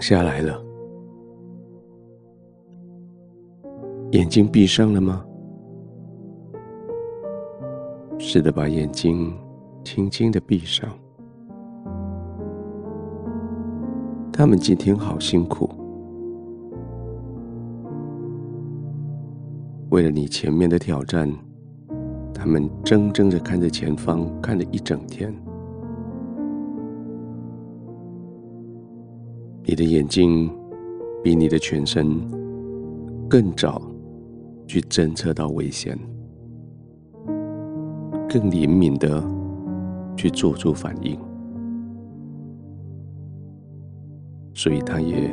下来了，眼睛闭上了吗？试着把眼睛轻轻的闭上。他们今天好辛苦，为了你前面的挑战，他们怔怔的看着前方，看了一整天。你的眼睛比你的全身更早去侦测到危险，更灵敏的去做出反应，所以他也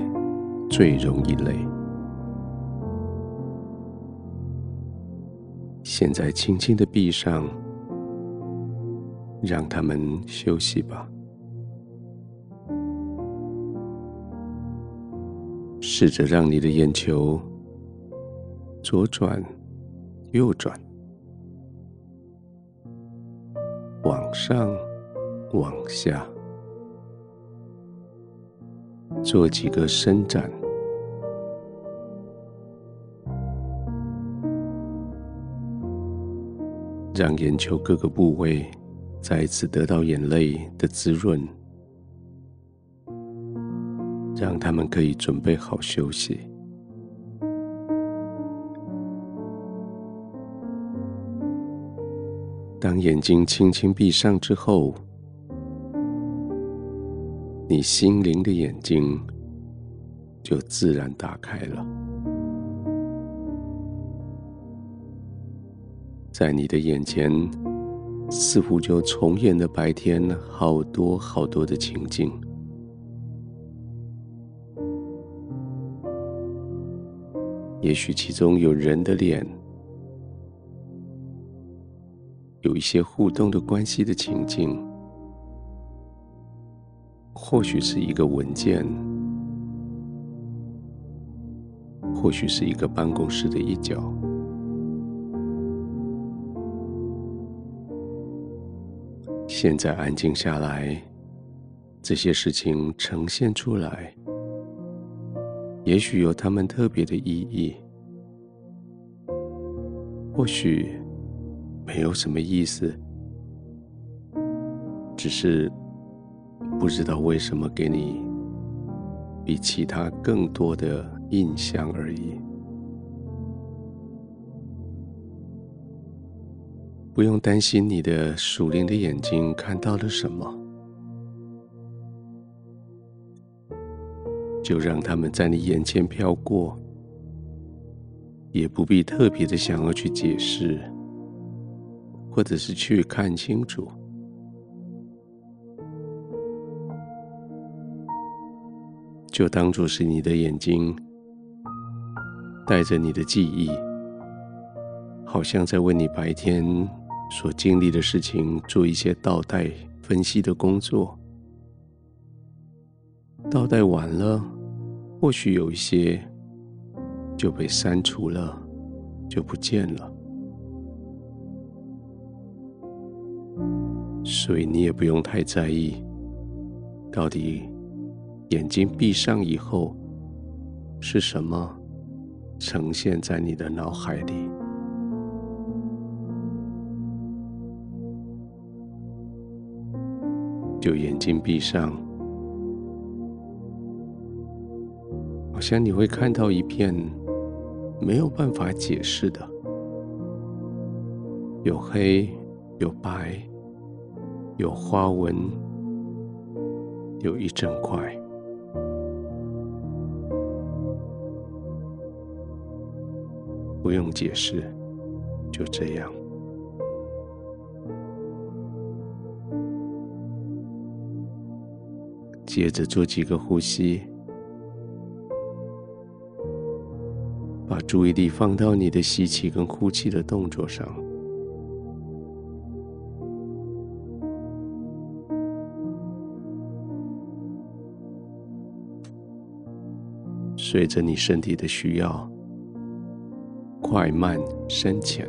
最容易累。现在轻轻的闭上，让他们休息吧。试着让你的眼球左转、右转，往上、往下，做几个伸展，让眼球各个部位再次得到眼泪的滋润。让他们可以准备好休息。当眼睛轻轻闭上之后，你心灵的眼睛就自然打开了。在你的眼前，似乎就重演了白天好多好多的情景。也许其中有人的脸，有一些互动的关系的情境，或许是一个文件，或许是一个办公室的一角。现在安静下来，这些事情呈现出来。也许有他们特别的意义，或许没有什么意思，只是不知道为什么给你比其他更多的印象而已。不用担心你的属灵的眼睛看到了什么。就让他们在你眼前飘过，也不必特别的想要去解释，或者是去看清楚，就当作是你的眼睛带着你的记忆，好像在为你白天所经历的事情做一些倒带分析的工作，倒带完了。或许有一些就被删除了，就不见了，所以你也不用太在意，到底眼睛闭上以后是什么呈现在你的脑海里，就眼睛闭上。像你会看到一片没有办法解释的，有黑，有白，有花纹，有一整块，不用解释，就这样。接着做几个呼吸。注意力放到你的吸气跟呼气的动作上，随着你身体的需要，快慢深浅，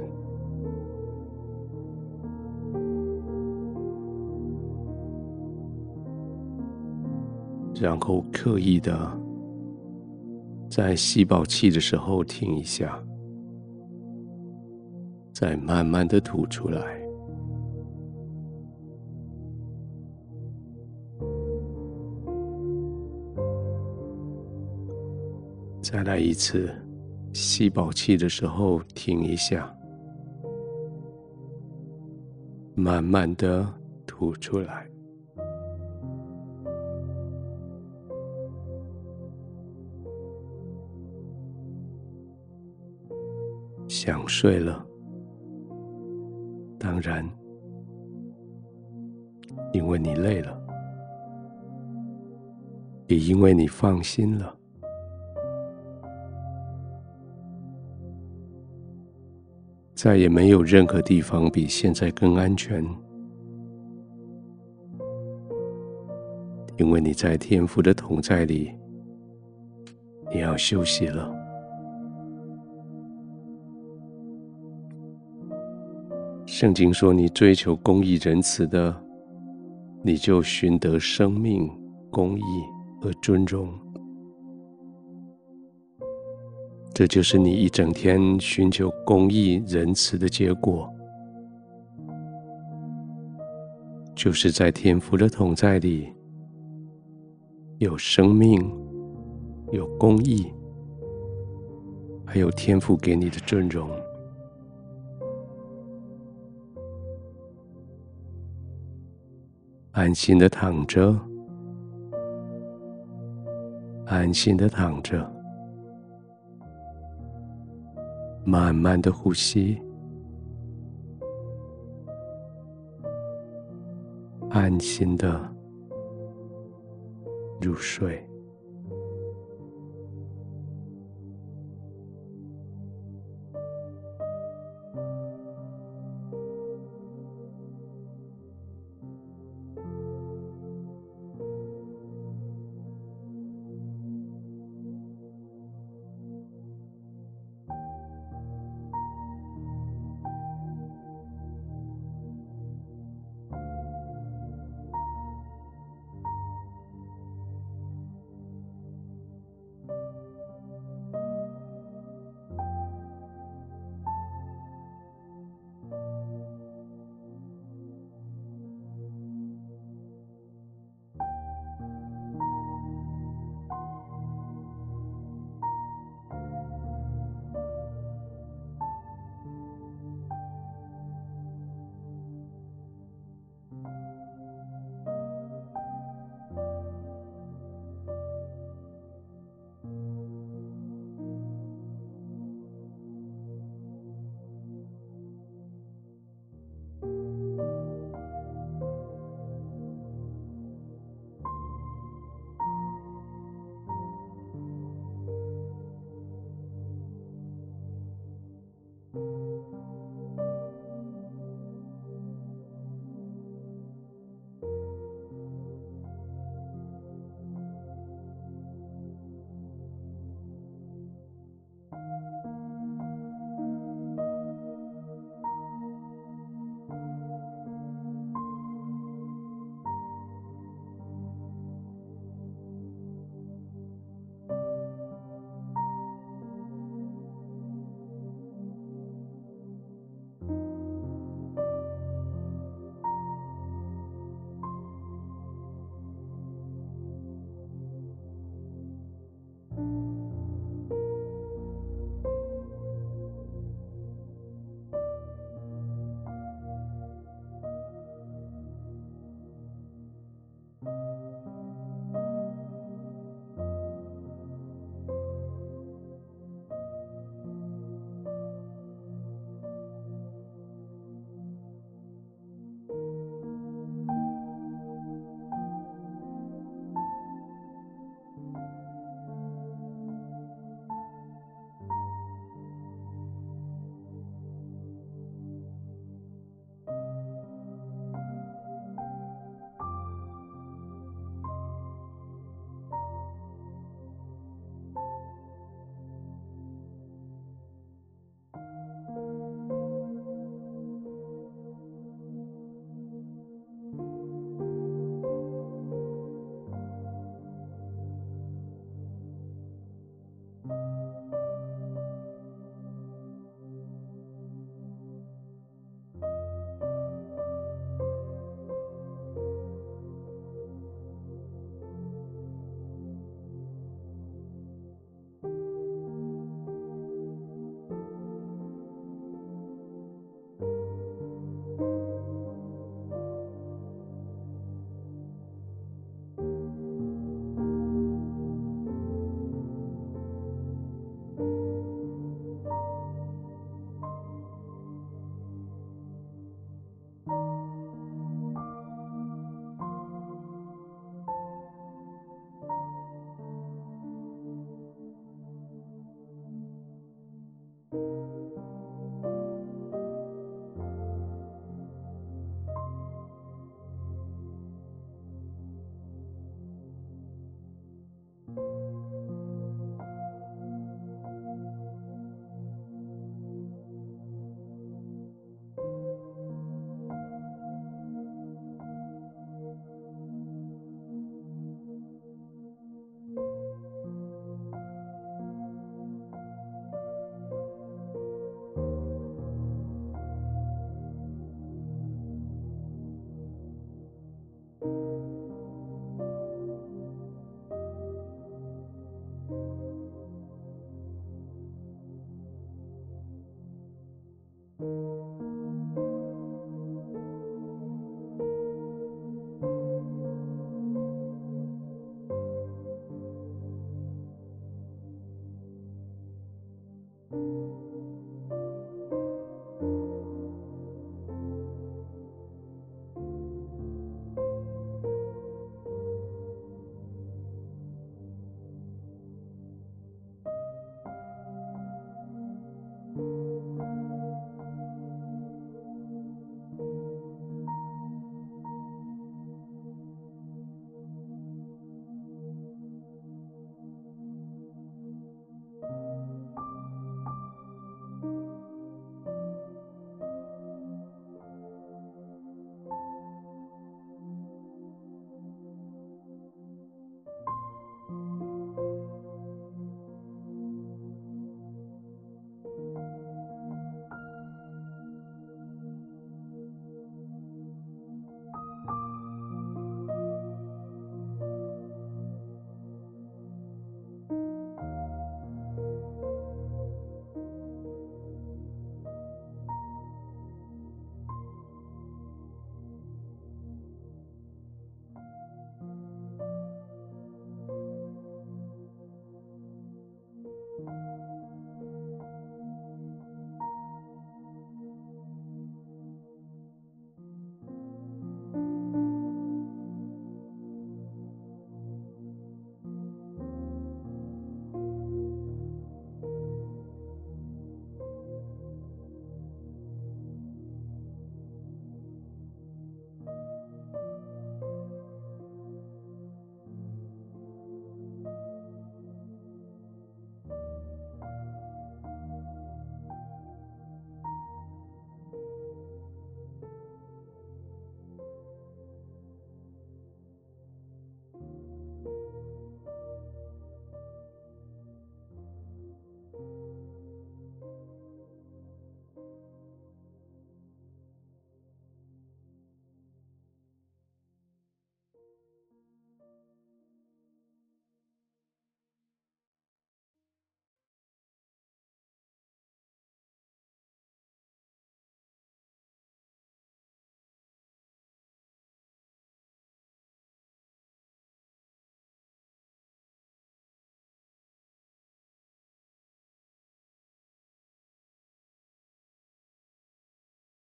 然后刻意的在吸饱气的时候停一下，再慢慢的吐出来。再来一次，吸饱气的时候停一下，慢慢的吐出来。想睡了，当然，因为你累了，也因为你放心了。再也没有任何地方比现在更安全，因为你在天父的同在里，你要休息了。圣经说：“你追求公义仁慈的，你就寻得生命、公义和尊荣。”这就是你一整天寻求公义仁慈的结果，就是在天父的同在里，有生命，有公义，还有天父给你的尊荣。安心的躺着，安心的躺着。慢慢的呼吸，安心的入睡。